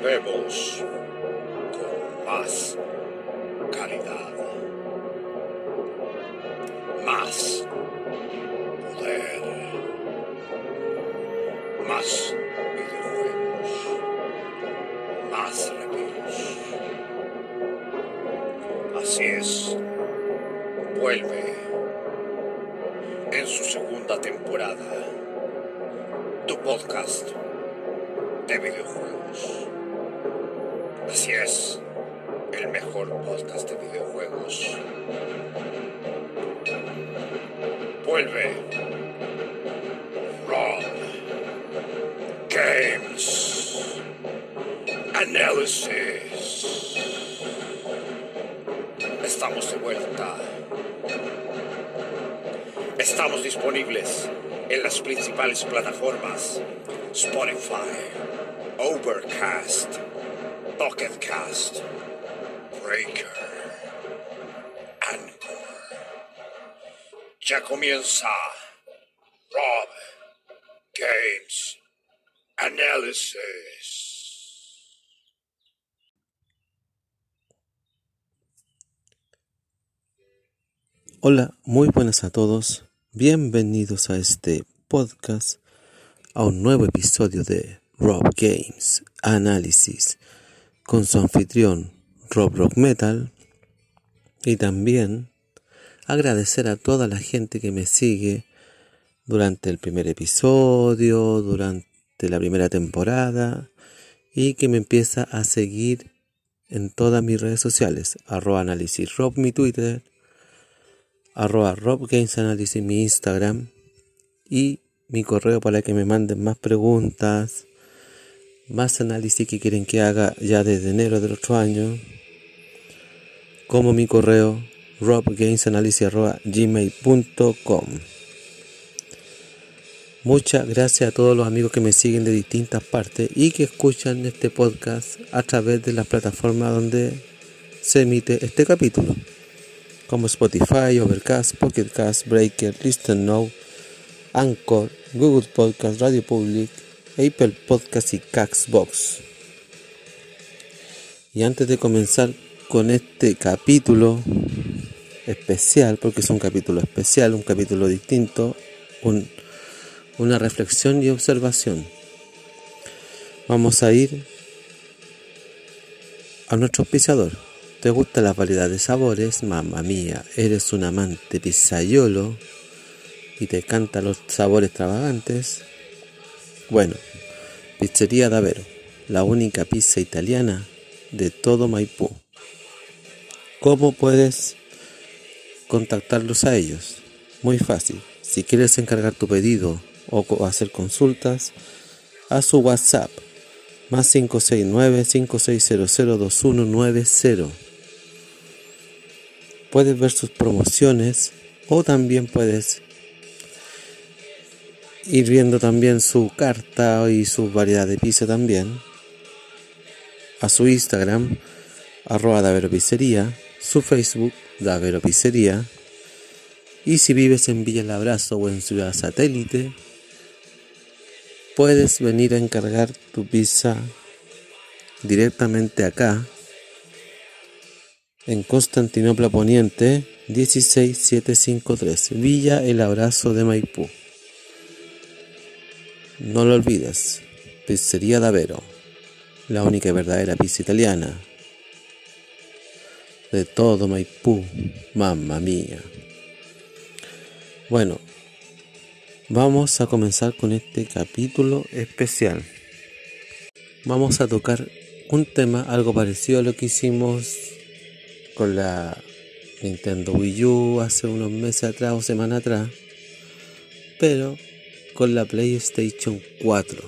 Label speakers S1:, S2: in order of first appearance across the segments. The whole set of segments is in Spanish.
S1: Volvemos con más calidad, más poder, más videojuegos, más reviews. Así es, vuelve en su segunda temporada tu podcast de videojuegos. Así es, el mejor podcast de videojuegos. Vuelve. Rob. Games. Análisis. Estamos de vuelta. Estamos disponibles en las principales plataformas Spotify, Overcast, Pocket Cast, Breaker, Anchor. Ya comienza Rob Games Analysis.
S2: Hola, muy buenas a todos. Bienvenidos a este podcast, a un nuevo episodio de Rob Games Análisis con su anfitrión Rob Rock Metal y también agradecer a toda la gente que me sigue durante el primer episodio, durante la primera temporada y que me empieza a seguir en todas mis redes sociales, arroba análisis Rob mi Twitter, arroba Rob Analysis mi Instagram y mi correo para que me manden más preguntas, más análisis que quieren que haga ya desde enero del otro año, como mi correo robgamesanalysis.gmail.com Muchas gracias a todos los amigos que me siguen de distintas partes y que escuchan este podcast a través de las plataformas donde se emite este capítulo como Spotify, Overcast, Pocket Cast, Breaker, Listen Now, Anchor, Google Podcast, Radio Public, Apple Podcast y Caxbox. Y antes de comenzar con este capítulo especial, porque es un capítulo especial, un capítulo distinto, una reflexión y observación, vamos a ir a nuestro auspiciador. ¿Te gustan las variedades de sabores? Mamma mía, eres un amante pizzaiolo y te encantan los sabores extravagantes. Bueno, Pizzería Davero, la única pizza italiana de todo Maipú. ¿Cómo puedes contactarlos a ellos? Muy fácil. Si quieres encargar tu pedido o hacer consultas, a su WhatsApp más 569-5600-2190 puedes ver sus promociones o también puedes ir viendo también su carta y su variedad de pizza también a su Instagram arroba Pizzería, su Facebook Davero Pizzería y si vives en Villa El Abrazo o en Ciudad Satélite puedes venir a encargar tu pizza directamente acá en Constantinopla Poniente 16753, Villa El Abrazo de Maipú. No lo olvides, Pizzería Davero, la única y verdadera pizza italiana de todo Maipú, mamma mía. Bueno, vamos a comenzar con este capítulo especial. Vamos a tocar un tema algo parecido a lo que hicimos con la Nintendo Wii U hace unos meses atrás o semana atrás, pero con la PlayStation 4.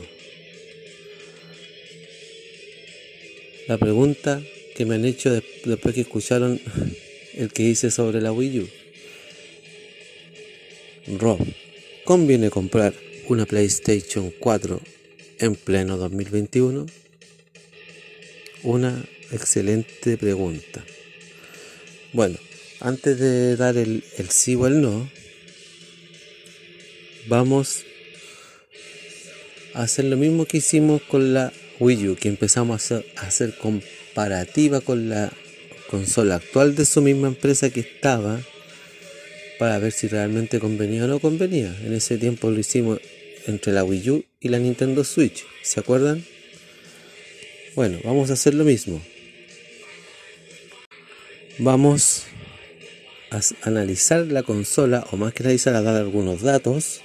S2: La pregunta que me han hecho después que escucharon el que hice sobre la Wii U. Rob, ¿conviene comprar una PlayStation 4 en pleno 2021? Una excelente pregunta. Bueno, antes de dar el, sí o el no, vamos hacer lo mismo que hicimos con la Wii U, que empezamos a hacer, comparativa con la consola actual de su misma empresa que estaba para ver si realmente convenía o no convenía. En ese tiempo lo hicimos entre la Wii U y la Nintendo Switch, ¿se acuerdan? Bueno, vamos a hacer lo mismo. Vamos a analizar la consola, o más que analizar, a dar algunos datos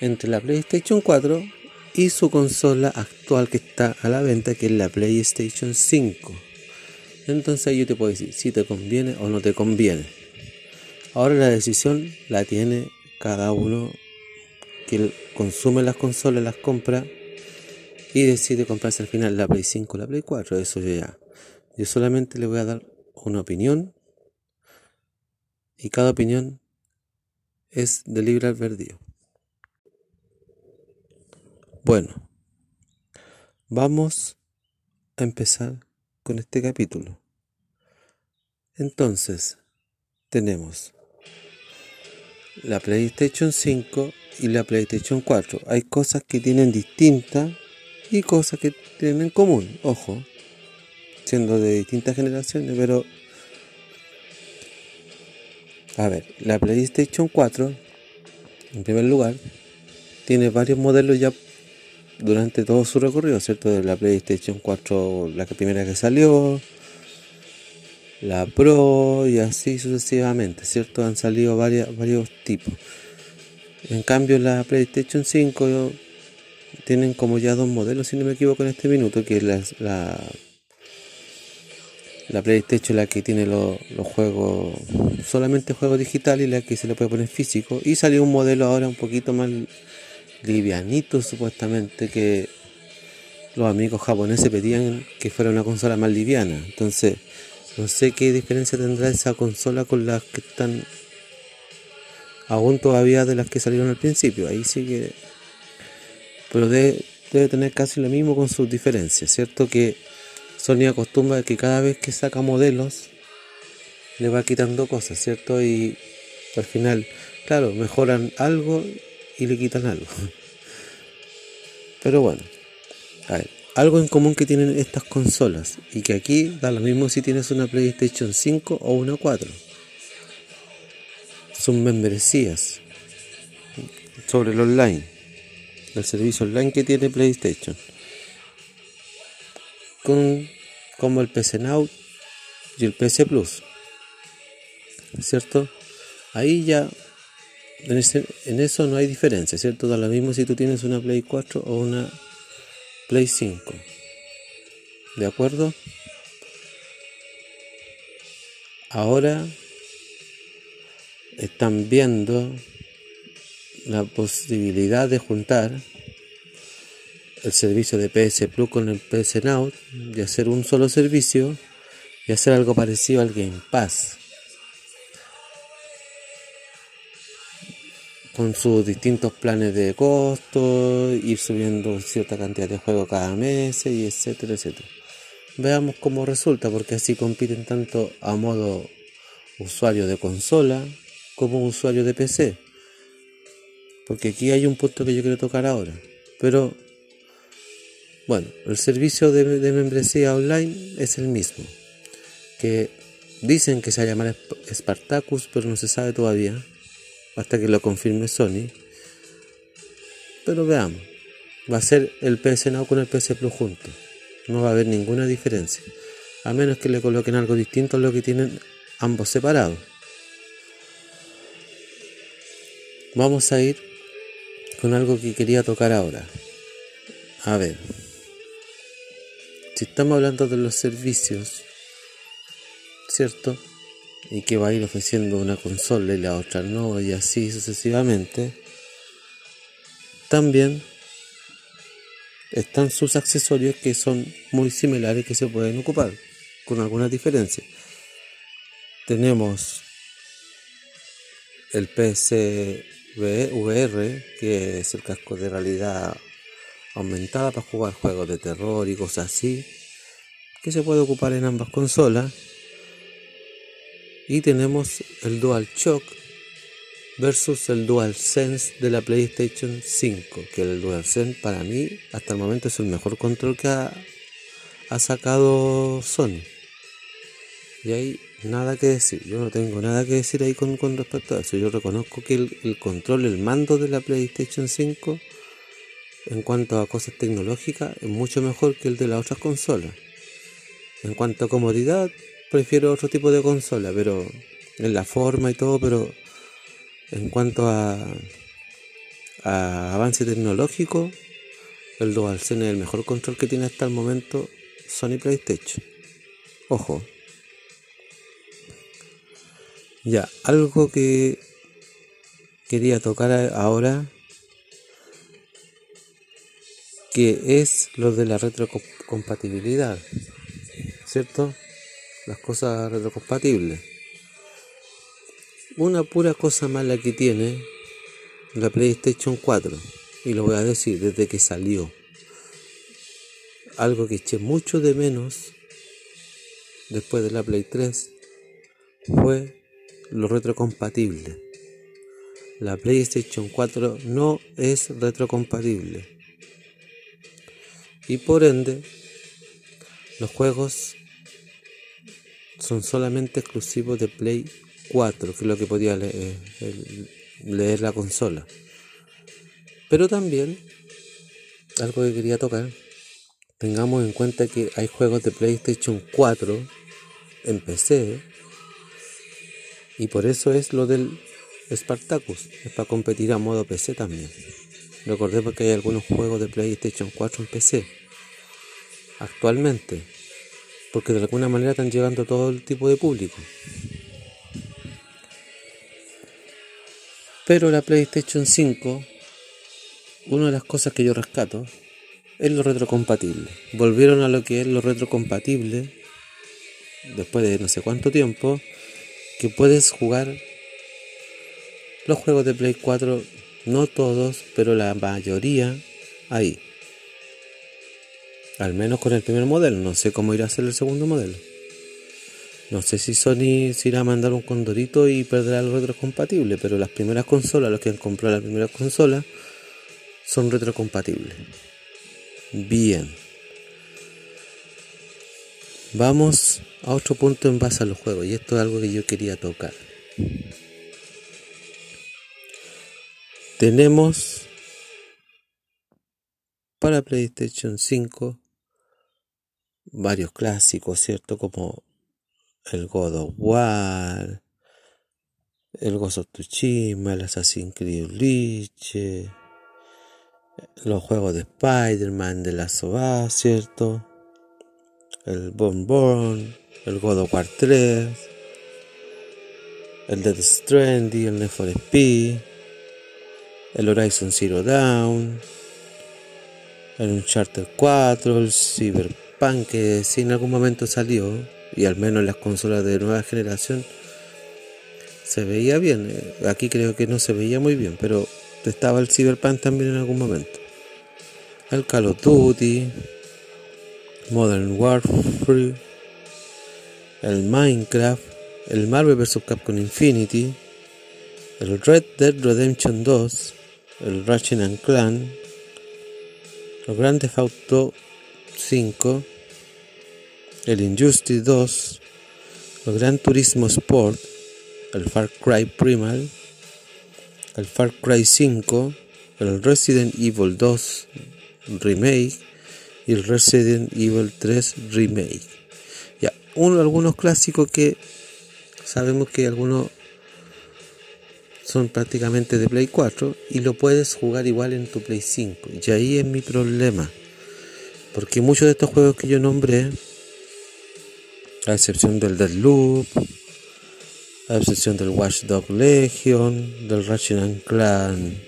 S2: entre la PlayStation 4 y su consola actual que está a la venta, que es la PlayStation 5. Entonces yo te puedo decir si te conviene o no te conviene. Ahora la decisión la tiene cada uno que consume las consolas, las compra y decide comprarse al final la Play 5 o la Play 4. Eso ya. Yo solamente le voy a dar una opinión y cada opinión es de libre albedrío. Bueno, vamos a empezar con este capítulo. Entonces, tenemos la PlayStation 5 y la PlayStation 4. Hay cosas que tienen distintas y cosas que tienen en común, ojo, siendo de distintas generaciones, pero a ver, la PlayStation 4, en primer lugar, tiene varios modelos ya durante todo su recorrido, ¿cierto? De la PlayStation 4, la primera que salió, la Pro y así sucesivamente, ¿cierto? Han salido varios tipos. En cambio, la PlayStation 5 tienen como ya dos modelos, si no me equivoco, en este minuto, que es la, la, la PlayStation, la que tiene los juegos, solamente juegos digitales y la que se le puede poner físico. Y salió un modelo ahora un poquito más livianito supuestamente que los amigos japoneses pedían que fuera una consola más liviana. Entonces, no sé qué diferencia tendrá esa consola con las que están aún todavía de las que salieron al principio. Ahí sí que... Pero debe, debe tener casi lo mismo con sus diferencias, ¿cierto? Que Sony acostumbra que cada vez que saca modelos le va quitando cosas, ¿cierto? Y al final, claro, mejoran algo y le quitan algo. Pero bueno, algo en común que tienen estas consolas y que aquí da lo mismo si tienes una PlayStation 5 o una 4. Son membresías sobre el online, el servicio online que tiene PlayStation. Con, como el PC Now y el PC Plus. ¿Cierto? Ahí ya en, eso no hay diferencia, ¿cierto? Da lo mismo si tú tienes una Play 4 o una Play 5. ¿De acuerdo? Ahora están viendo la posibilidad de juntar el servicio de PS Plus con el PS Now y hacer un solo servicio y hacer algo parecido al Game Pass. Con sus distintos planes de costo, ir subiendo cierta cantidad de juegos cada mes y etcétera, etcétera. Veamos cómo resulta, porque así compiten tanto a modo usuario de consola como usuario de PC. Porque aquí hay un punto que yo quiero tocar ahora. Pero, bueno, el servicio de, de membresía online es el mismo. Que dicen que se va a llamar Spartacus, pero no se sabe todavía hasta que lo confirme Sony. Pero veamos, va a ser el PS Now con el PS Plus juntos. No va a haber ninguna diferencia. A menos que le coloquen algo distinto a lo que tienen ambos separados. Vamos a ir con algo que quería tocar ahora. A ver. Si estamos hablando de los servicios, ¿cierto? Y que va a ir ofreciendo una consola y la otra no y así sucesivamente, también están sus accesorios que son muy similares que se pueden ocupar con algunas diferencias. Tenemos el PSVR, que es el casco de realidad aumentada para jugar juegos de terror y cosas así, que se puede ocupar en ambas consolas y tenemos el Dual Shock versus el DualSense de la PlayStation 5, que el DualSense para mí hasta el momento es el mejor control que ha, sacado Sony. Y ahí nada que decir, yo no tengo nada que decir ahí con, respecto a eso. Yo reconozco que el, el, control, el mando de la PlayStation 5 en cuanto a cosas tecnológicas es mucho mejor que el de las otras consolas. En cuanto a comodidad, prefiero otro tipo de consola, pero en la forma y todo, pero en cuanto a, avance tecnológico, el DualSense es el mejor control que tiene hasta el momento Sony PlayStation. Ojo. Ya, algo que quería tocar ahora, que es lo de la retrocompatibilidad, ¿cierto? Las cosas retrocompatibles. Una pura cosa mala que tiene la PlayStation 4, y lo voy a decir desde que salió, algo que eché mucho de menos después de la Play 3 fue lo retrocompatible. La PlayStation 4 no es retrocompatible. Y por ende, los juegos son solamente exclusivos de Play 4, que es lo que podía leer, leer la consola. Pero también, algo que quería tocar, tengamos en cuenta que hay juegos de PlayStation 4 en PC y por eso es lo del Spartacus, es para competir a modo PC también. Recordemos que hay algunos juegos de PlayStation 4 en PC actualmente, porque de alguna manera están llegando a todo el tipo de público. Pero la PlayStation 5, una de las cosas que yo rescato es lo retrocompatible. Volvieron a lo que es lo retrocompatible después de no sé cuánto tiempo, que puedes jugar los juegos de Play 4, no todos, pero la mayoría ahí. Al menos con el primer modelo, no sé cómo irá a ser el segundo modelo. No sé si Sony se irá a mandar un condorito y perderá el retrocompatible, pero las primeras consolas, los que han comprado las primeras consolas, son retrocompatibles. Bien. Vamos a otro punto en base a los juegos, y esto es algo que yo quería tocar. Tenemos para PlayStation 5 varios clásicos, ¿cierto? Como el God of War, el Ghost of Tsushima, el Assassin's Creed los juegos de Spider-Man, de la SOA, ¿cierto? El Born Born, el God of War 3, el Dead Stranding, el Need for Speed, el Horizon Zero Dawn, el Uncharted 4, el Cyberpunk que si en algún momento salió, y al menos en las consolas de nueva generación se veía bien. Eh, aquí creo que no se veía muy bien, pero estaba el Cyberpunk también en algún momento. El Call of Duty, Modern Warfare, el Minecraft, el Marvel vs. Capcom Infinity, el Red Dead Redemption 2, el Ratchet Clan, los Grandes Auto 5, el Injustice 2, el Gran Turismo Sport, el Far Cry Primal, el Far Cry 5, el Resident Evil 2 Remake y el Resident Evil 3 Remake. Ya, uno, algunos clásicos que sabemos que algunos son prácticamente de Play 4 y lo puedes jugar igual en tu Play 5. Y ahí es mi problema. Porque muchos de estos juegos que yo nombré a excepción del Deadloop, a excepción del Watchdog Legion, del Ratchet Clan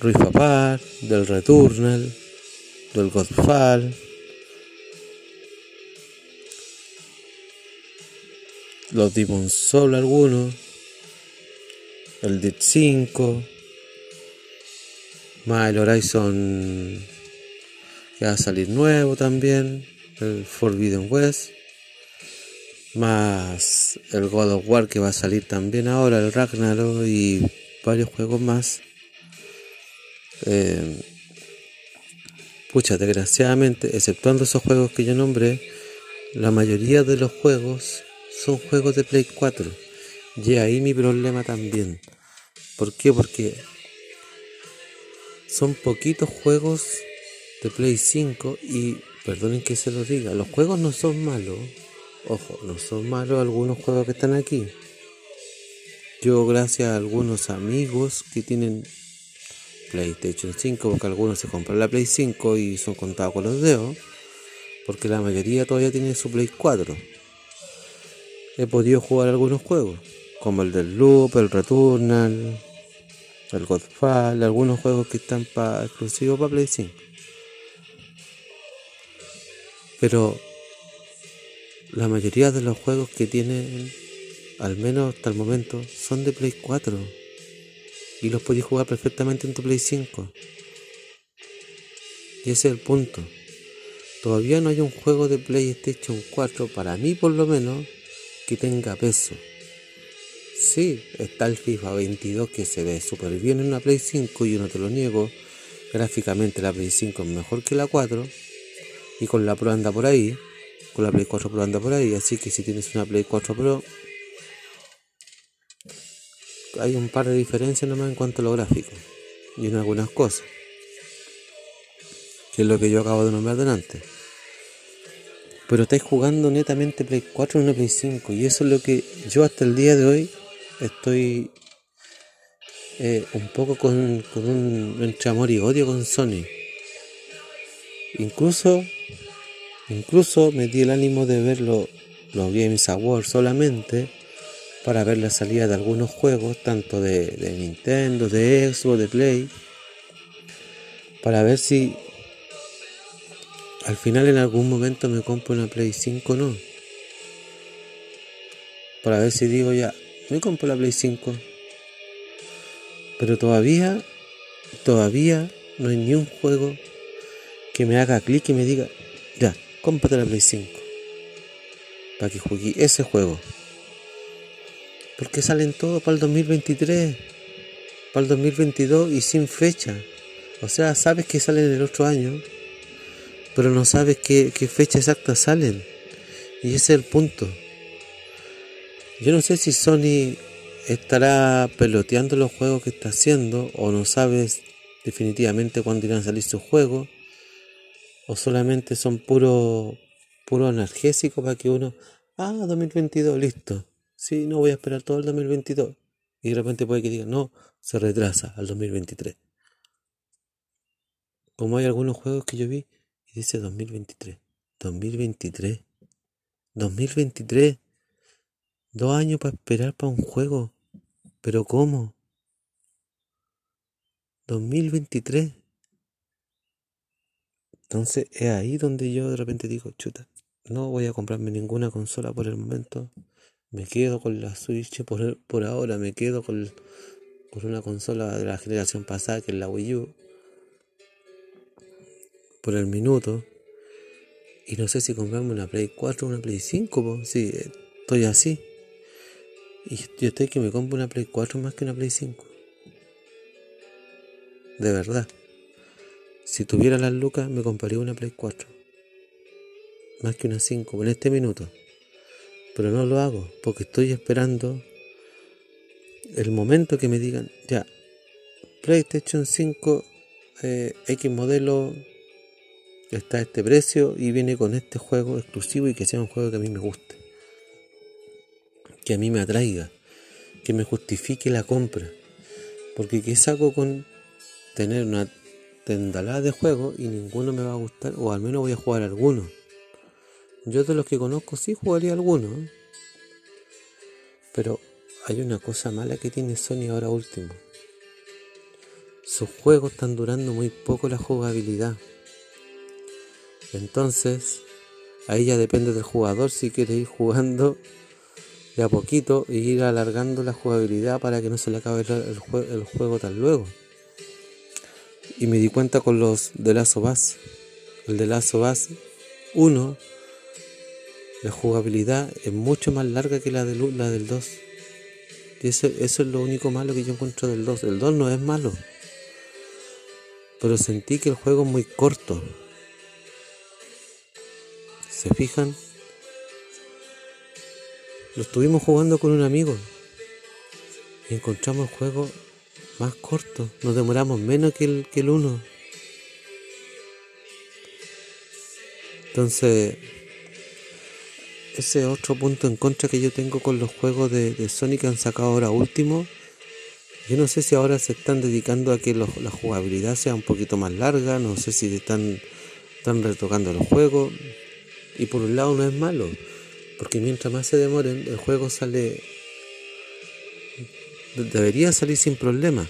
S2: Rift Apart, del Returnal, del Godfall, los Demon Soul algunos, el Dead 5, más el Horizon que va a salir nuevo también el Forbidden West, más el God of War que va a salir también ahora, el Ragnarok y varios juegos más. Eh, pucha, desgraciadamente, exceptuando esos juegos que yo nombré, la mayoría de los juegos son juegos de Play 4. Y ahí mi problema también. ¿Por qué? Porque son poquitos juegos de Play 5 y perdonen que se lo diga, los juegos no son malos. Ojo, no son malos algunos juegos que están aquí. Yo gracias a algunos amigos que tienen PlayStation 5, porque algunos se compran la Play 5 y son contados con los dedos, porque la mayoría todavía tiene su Play 4. He podido jugar algunos juegos, como el del Loop, el Returnal, el Godfall, algunos juegos que están para exclusivos para Play 5. Pero la mayoría de los juegos que tienen, al menos hasta el momento, son de Play 4. Y los podéis jugar perfectamente en tu Play 5. Y ese es el punto. Todavía no hay un juego de PlayStation 4, para mí por lo menos, que tenga peso. Sí, está el FIFA 22 que se ve súper bien en una Play 5 y yo no te lo niego. Gráficamente la Play 5 es mejor que la 4 y con la Pro anda por ahí. Con la Play 4 Pro anda por ahí. Así que si tienes una Play 4 Pro, hay un par de diferencias nomás en cuanto a lo gráfico y en algunas cosas. Que es lo que yo acabo de nombrar delante. Pero estáis jugando netamente Play 4 en una Play 5 y eso es lo que yo hasta el día de hoy estoy eh, un poco con, con un entre amor y odio con Sony. Incluso, incluso me di el ánimo de ver los, Games Awards solamente para ver la salida de algunos juegos, tanto de, de Nintendo, de Xbox, de Play, para ver si al final en algún momento me compro una Play 5 o no. Para ver si digo ya, me compro la Play 5. Pero todavía, todavía no hay ni un juego que me haga clic y me diga, cómprate la Play 5. Para que juegue ese juego. Porque salen todos para el 2023, para el 2022 y sin fecha. O sea, sabes que salen el otro año, pero no sabes qué, fecha exacta salen. Y ese es el punto. Yo no sé si Sony estará peloteando los juegos que está haciendo o no sabes definitivamente cuándo irán a salir sus juegos o solamente son puro puro analgésico para que uno ah 2022 listo sí no voy a esperar todo el 2022 y de repente puede que diga no se retrasa al 2023 como hay algunos juegos que yo vi y dice 2023 2023 2023 Dos años para esperar para un juego. ¿Pero cómo? 2023. Entonces es ahí donde yo de repente digo, chuta, no voy a comprarme ninguna consola por el momento. Me quedo con la Switch por, por ahora, me quedo con, con una consola de la generación pasada que es la Wii U. Por el minuto. Y no sé si comprarme una Play 4 o una Play 5, si sí, estoy así. Y yo estoy que me compro una Play 4 más que una Play 5. De verdad. Si tuviera las lucas, me compraría una Play 4. Más que una 5 en este minuto. Pero no lo hago porque estoy esperando el momento que me digan, ya, PlayStation 5 eh, X modelo está a este precio y viene con este juego exclusivo y que sea un juego que a mí me guste que a mí me atraiga, que me justifique la compra. Porque ¿qué saco con tener una tendalada de juegos y ninguno me va a gustar? O al menos voy a jugar alguno. Yo de los que conozco sí jugaría alguno. Pero hay una cosa mala que tiene Sony ahora último. Sus juegos están durando muy poco la jugabilidad. Entonces, ahí ya depende del jugador si quiere ir jugando de a poquito y ir alargando la jugabilidad para que no se le acabe el, juego tan luego. Y me di cuenta con los de Lazo Bass. El de Lazo Bass 1 la jugabilidad es mucho más larga que la, de, la del 2. Y eso, eso es lo único malo que yo encuentro del 2. El 2 no es malo. Pero sentí que el juego es muy corto. ¿Se fijan? Lo estuvimos jugando con un amigo. Y encontramos el juego más corto. Nos demoramos menos que el, que el 1. Entonces, ese otro punto en contra que yo tengo con los juegos de, de Sonic que han sacado ahora último. Yo no sé si ahora se están dedicando a que la jugabilidad sea un poquito más larga, no sé si están, están retocando los juegos. Y por un lado no es malo, porque mientras más se demoren, el juego sale... Debería salir sin problema,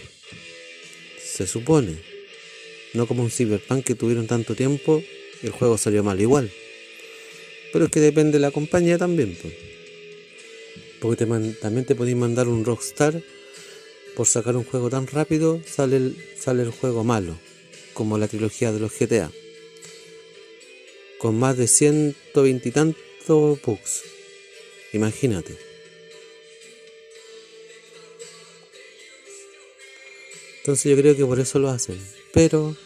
S2: se supone. No como un Cyberpunk que tuvieron tanto tiempo y el juego salió mal igual. Pero es que depende de la compañía también. Porque también te podéis mandar un Rockstar. Por sacar un juego tan rápido sale el, sale el juego malo. Como la trilogía de los GTA. Con más de 120 y tantos bugs. Imagínate. Entonces yo creo que por eso lo hacen. Pero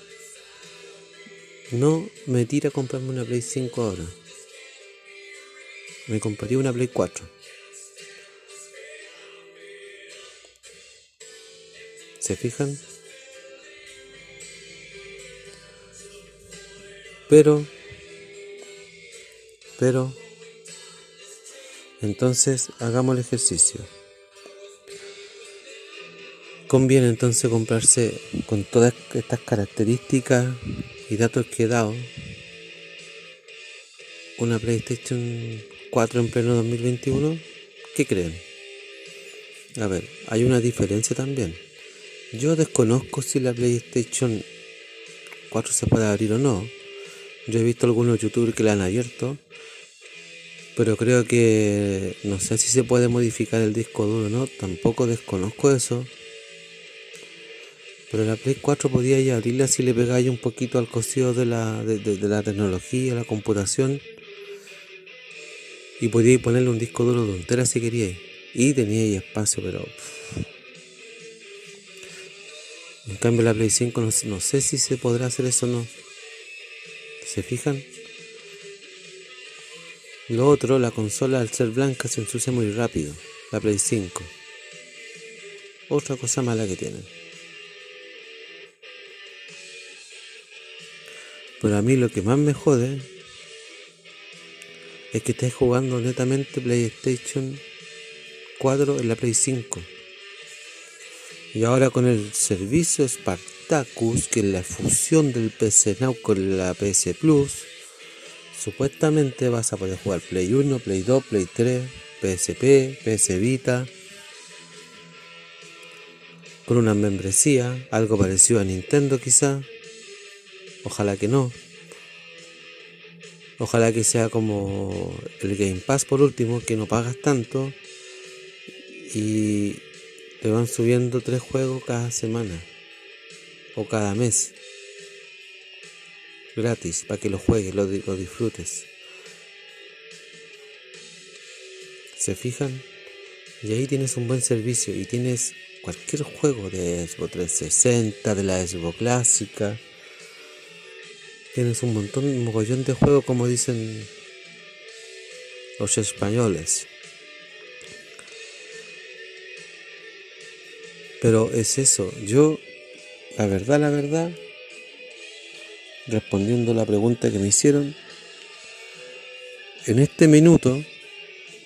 S2: no me tira a comprarme una Play 5 ahora me compraría una Play 4. ¿Se fijan? Pero, pero, entonces hagamos el ejercicio. Conviene entonces comprarse con todas estas características y datos que he dado una PlayStation 4 en pleno 2021, ¿qué creen? A ver, hay una diferencia también. Yo desconozco si la PlayStation 4 se puede abrir o no. Yo he visto algunos youtubers que la han abierto. Pero creo que no sé si se puede modificar el disco duro o no. Tampoco desconozco eso. Pero la Play 4 podía abrirla si le pegáis un poquito al cosido de la, de, la tecnología, la computación y podíais ponerle un disco duro de un si queríais. Y teníais espacio, pero. En cambio, la Play 5 no, sé si se podrá hacer eso o no. ¿Se fijan? Lo otro, la consola al ser blanca se ensucia muy rápido. La Play 5. Otra cosa mala que tienen. Pero a mí lo que más me jode es que estés jugando netamente PlayStation 4 en la Play 5. Y ahora con el servicio Spartacus, que es la fusión del PC Now con la PS Plus, supuestamente vas a poder jugar Play 1, Play 2, Play 3, PSP, PS Vita, con una membresía, algo parecido a Nintendo quizá, ojalá que no. Ojalá que sea como el Game Pass por último, que no pagas tanto y te van subiendo tres juegos cada semana o cada mes. Gratis, para que lo juegues, lo, lo disfrutes. ¿Se fijan? Y ahí tienes un buen servicio y tienes cualquier juego de Xbox 360, de la Xbox clásica Tienes un montón, un mogollón de juegos como dicen los españoles. Pero es eso, yo, la verdad, la verdad, respondiendo a la pregunta que me hicieron, en este minuto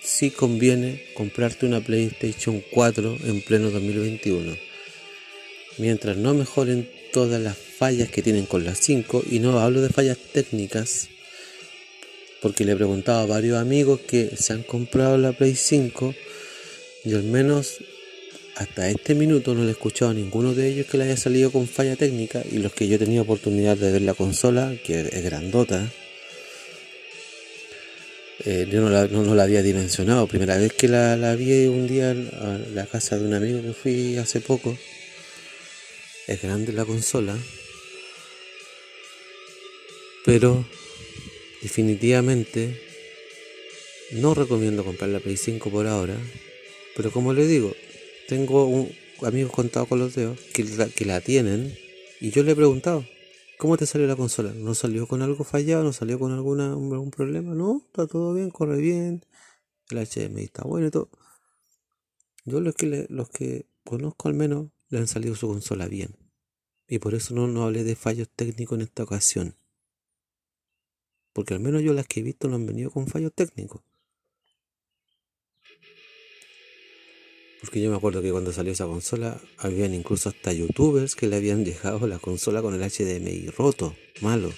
S2: sí conviene comprarte una PlayStation 4 en pleno 2021. Mientras no mejoren todas las fallas que tienen con las 5 y no hablo de fallas técnicas porque le he preguntado a varios amigos que se han comprado la Play 5 y al menos hasta este minuto no le he escuchado a ninguno de ellos que le haya salido con falla técnica y los que yo he tenido oportunidad de ver la consola, que es grandota, eh, yo no la, había dimensionado. Primera vez que la, la vi un día en la casa de un amigo que fui hace poco, es grande la consola, pero definitivamente No recomiendo comprar la Play 5 por ahora, pero como le digo, tengo un, amigos contados con los dedos que la, que la tienen y yo le he preguntado, ¿cómo te salió la consola? ¿No salió con algo fallado? ¿No salió con alguna, algún problema? No, está todo bien, corre bien, el HDMI está bueno y todo. Yo los que, los que conozco al menos le han salido su consola bien. Y por eso no, no hablé de fallos técnicos en esta ocasión. Porque al menos yo las que he visto no han venido con fallos técnicos. Porque yo me acuerdo que cuando salió esa consola, habían incluso hasta youtubers que le habían dejado la consola con el HDMI roto, malo.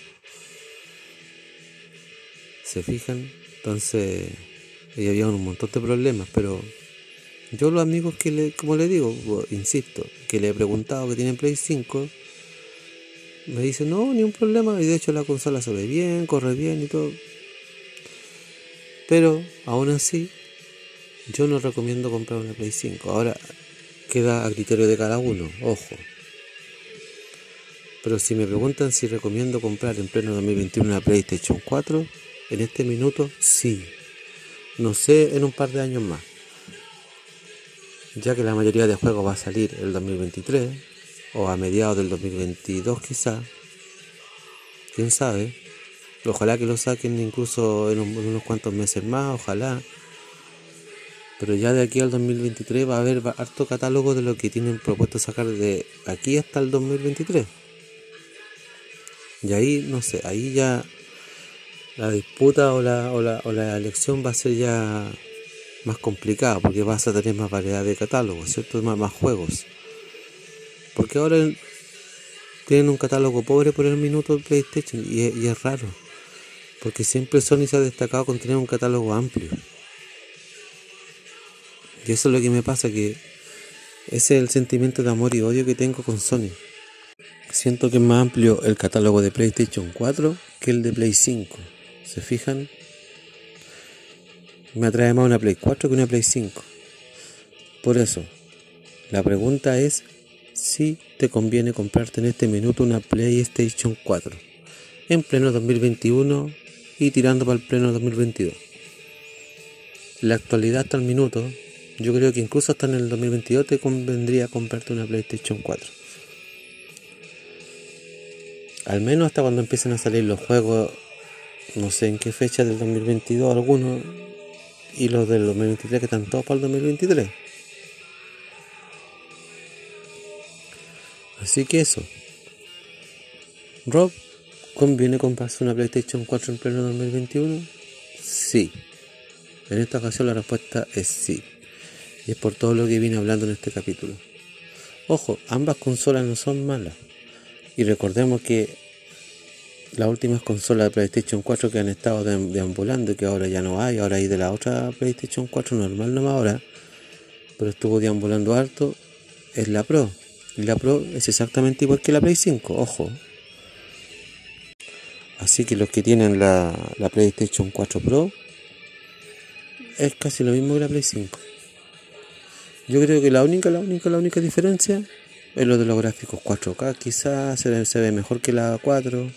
S2: ¿Se fijan? Entonces, ahí había un montón de problemas, pero yo los amigos que le, como le digo, insisto, que le he preguntado que tienen Play 5, me dicen, no, ni un problema, y de hecho la consola se ve bien, corre bien y todo. Pero, aún así, yo no recomiendo comprar una Play 5. Ahora queda a criterio de cada uno, ojo. Pero si me preguntan si recomiendo comprar en pleno 2021 una PlayStation 4, en este minuto sí. No sé en un par de años más. Ya que la mayoría de juegos va a salir el 2023 o a mediados del 2022 quizá. Quién sabe. Ojalá que lo saquen incluso en unos cuantos meses más, ojalá. Pero ya de aquí al 2023 va a haber harto catálogo de lo que tienen propuesto sacar de aquí hasta el 2023. Y ahí, no sé, ahí ya la disputa o la, o la, o la elección va a ser ya más complicada porque vas a tener más variedad de catálogos, ¿cierto? Más, más juegos. Porque ahora tienen un catálogo pobre por el minuto de PlayStation y es raro. Porque siempre Sony se ha destacado con tener un catálogo amplio. Y eso es lo que me pasa, que ese es el sentimiento de amor y odio que tengo con Sony. Siento que es más amplio el catálogo de PlayStation 4 que el de Play 5. ¿Se fijan? Me atrae más una Play 4 que una Play 5. Por eso, la pregunta es si te conviene comprarte en este minuto una PlayStation 4 en pleno 2021 y tirando para el pleno 2022. La actualidad hasta el minuto yo creo que incluso hasta en el 2022 te convendría comprarte una PlayStation 4. Al menos hasta cuando empiecen a salir los juegos, no sé en qué fecha del 2022 algunos, y los del 2023 que están todos para el 2023. Así que eso. Rob, ¿conviene comprarse una PlayStation 4 en pleno 2021? Sí. En esta ocasión la respuesta es sí. Y es por todo lo que vine hablando en este capítulo. Ojo, ambas consolas no son malas. Y recordemos que las últimas consolas de PlayStation 4 que han estado deambulando y que ahora ya no hay, ahora hay de la otra PlayStation 4 normal nomás ahora, pero estuvo deambulando harto, es la Pro. Y la Pro es exactamente igual que la Play 5, ojo. Así que los que tienen la, la PlayStation 4 Pro es casi lo mismo que la Play 5. Yo creo que la única, la única, la única diferencia es lo de los gráficos 4K. Quizás se, se ve mejor que la 4.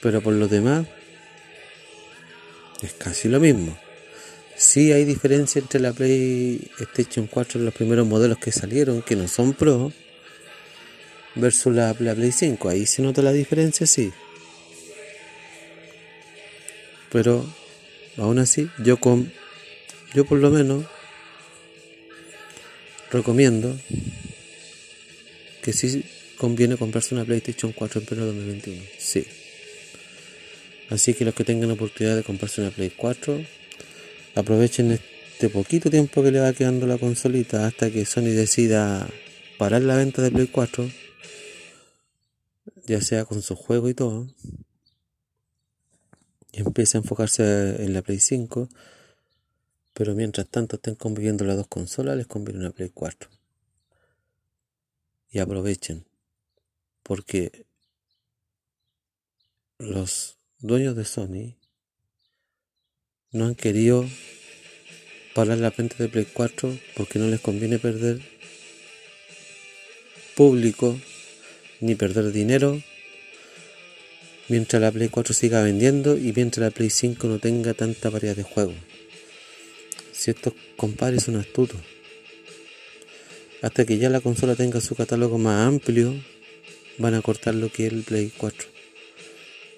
S2: Pero por lo demás es casi lo mismo. Sí hay diferencia entre la PlayStation 4 y los primeros modelos que salieron, que no son Pro, versus la, la Play 5. Ahí se nota la diferencia, sí. Pero aún así, yo con yo por lo menos recomiendo que sí conviene comprarse una PlayStation 4 en pleno 2021. Sí. Así que los que tengan la oportunidad de comprarse una Play 4, aprovechen este poquito tiempo que le va quedando la consolita hasta que Sony decida parar la venta de Play 4, ya sea con su juego y todo, y empiece a enfocarse en la Play 5 pero mientras tanto estén conviviendo las dos consolas, les conviene una Play 4. Y aprovechen, porque los dueños de Sony no han querido parar la venta de Play 4 porque no les conviene perder público ni perder dinero mientras la Play 4 siga vendiendo y mientras la Play 5 no tenga tanta variedad de juegos. Si estos compadres son astutos. Hasta que ya la consola tenga su catálogo más amplio, van a cortar lo que es el Play 4.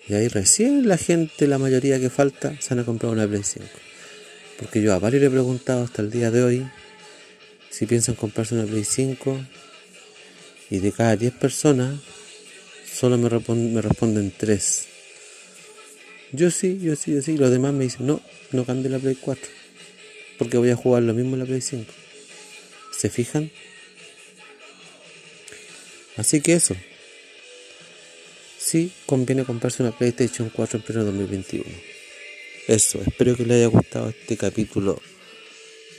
S2: Y ahí recién la gente, la mayoría que falta, se van a comprar una Play 5. Porque yo a varios le he preguntado hasta el día de hoy si piensan comprarse una Play 5 y de cada 10 personas solo me, me responden 3. Yo sí, yo sí, yo sí. Los demás me dicen, no, no cambie la Play 4. Porque voy a jugar lo mismo en la Play 5. ¿Se fijan? Así que eso. Sí, conviene comprarse una PlayStation 4 en pleno 2021. Eso, espero que les haya gustado este capítulo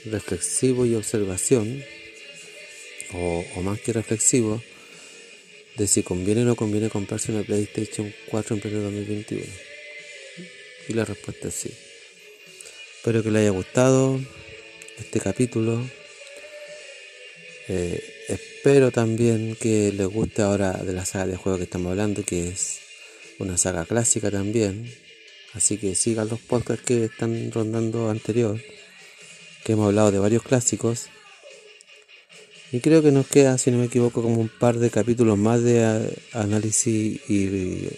S2: reflexivo y observación, o, más que reflexivo, de si conviene o no conviene comprarse una PlayStation 4 en pleno 2021. Y la respuesta es sí. Espero que les haya gustado este capítulo. Eh, espero también que les guste ahora de la saga de juegos que estamos hablando, que es una saga clásica también. Así que sigan los podcasts que están rondando anterior, que hemos hablado de varios clásicos. Y creo que nos queda, si no me equivoco, como un par de capítulos más de análisis y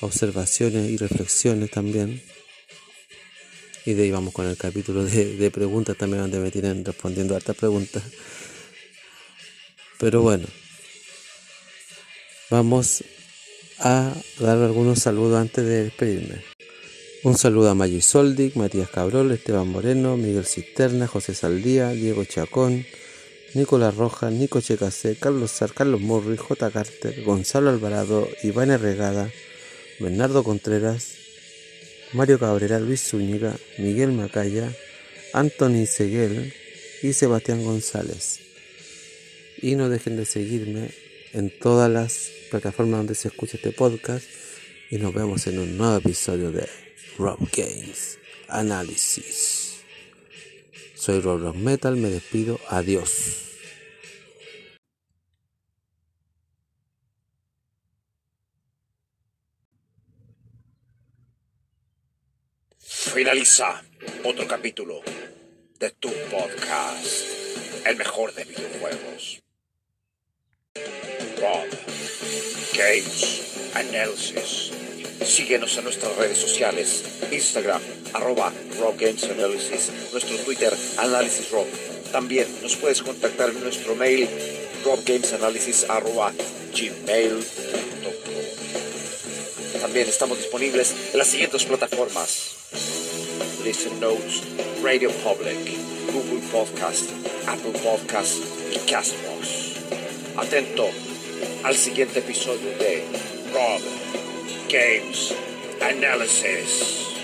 S2: observaciones y reflexiones también. Y de ahí vamos con el capítulo de, preguntas también donde me tienen respondiendo a estas preguntas. Pero bueno, vamos a dar algunos saludos antes de despedirme. Un saludo a Maggi Soldic, Matías Cabrol, Esteban Moreno, Miguel Cisterna, José Saldía, Diego Chacón, Nicolás Rojas, Nico Checasé, Carlos Sar, Carlos Murri, J. Carter, Gonzalo Alvarado, Iván Regada, Bernardo Contreras, Mario Cabrera, Luis Zúñiga, Miguel Macaya, Anthony Seguel y Sebastián González. Y no dejen de seguirme en todas las plataformas donde se escucha este podcast y nos vemos en un nuevo episodio de Rob Games Análisis. Soy Rob Rock Metal, me despido, adiós.
S1: Finaliza otro capítulo de tu podcast, el mejor de videojuegos. Rob Games Analysis. Síguenos en nuestras redes sociales, Instagram, arroba Rob Games Analysis, nuestro Twitter, Análisis Rob. También nos puedes contactar en nuestro mail, robgamesanalysis arroba gmail.com. También estamos disponibles en las siguientes plataformas. Listen Notes, Radio Public, Google Podcast, Apple Podcast y Castbox. Atento al siguiente episodio de Rob Games Analysis.